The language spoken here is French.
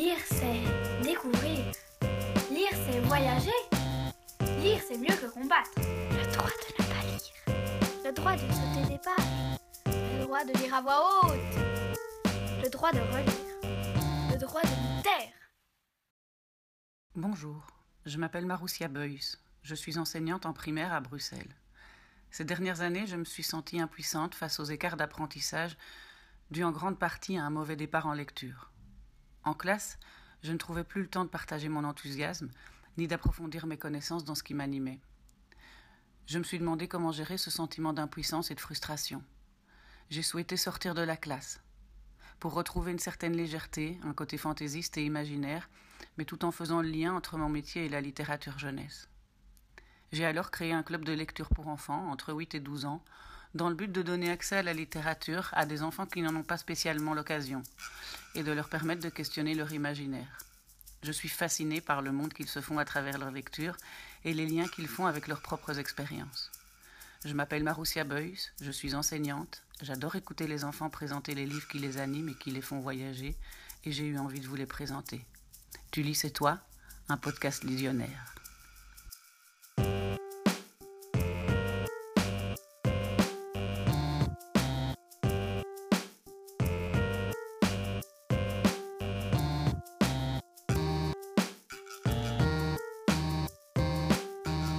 Lire, c'est découvrir. Lire, c'est voyager. Lire, c'est mieux que combattre. Le droit de ne pas lire. Le droit de sauter des pages. Le droit de lire à voix haute. Le droit de relire. Le droit de nous taire. Bonjour, je m'appelle Maroussia Beuys. Je suis enseignante en primaire à Bruxelles. Ces dernières années, je me suis sentie impuissante face aux écarts d'apprentissage dus en grande partie à un mauvais départ en lecture. En classe, je ne trouvais plus le temps de partager mon enthousiasme, ni d'approfondir mes connaissances dans ce qui m'animait. Je me suis demandé comment gérer ce sentiment d'impuissance et de frustration. J'ai souhaité sortir de la classe, pour retrouver une certaine légèreté, un côté fantaisiste et imaginaire, mais tout en faisant le lien entre mon métier et la littérature jeunesse. J'ai alors créé un club de lecture pour enfants, entre 8 et 12 ans, dans le but de donner accès à la littérature à des enfants qui n'en ont pas spécialement l'occasion, et de leur permettre de questionner leur imaginaire. Je suis fascinée par le monde qu'ils se font à travers leur lecture et les liens qu'ils font avec leurs propres expériences. Je m'appelle Maroussia Beuys, je suis enseignante, j'adore écouter les enfants présenter les livres qui les animent et qui les font voyager, et j'ai eu envie de vous les présenter. Tu lis, c'est toi, un podcast visionnaire.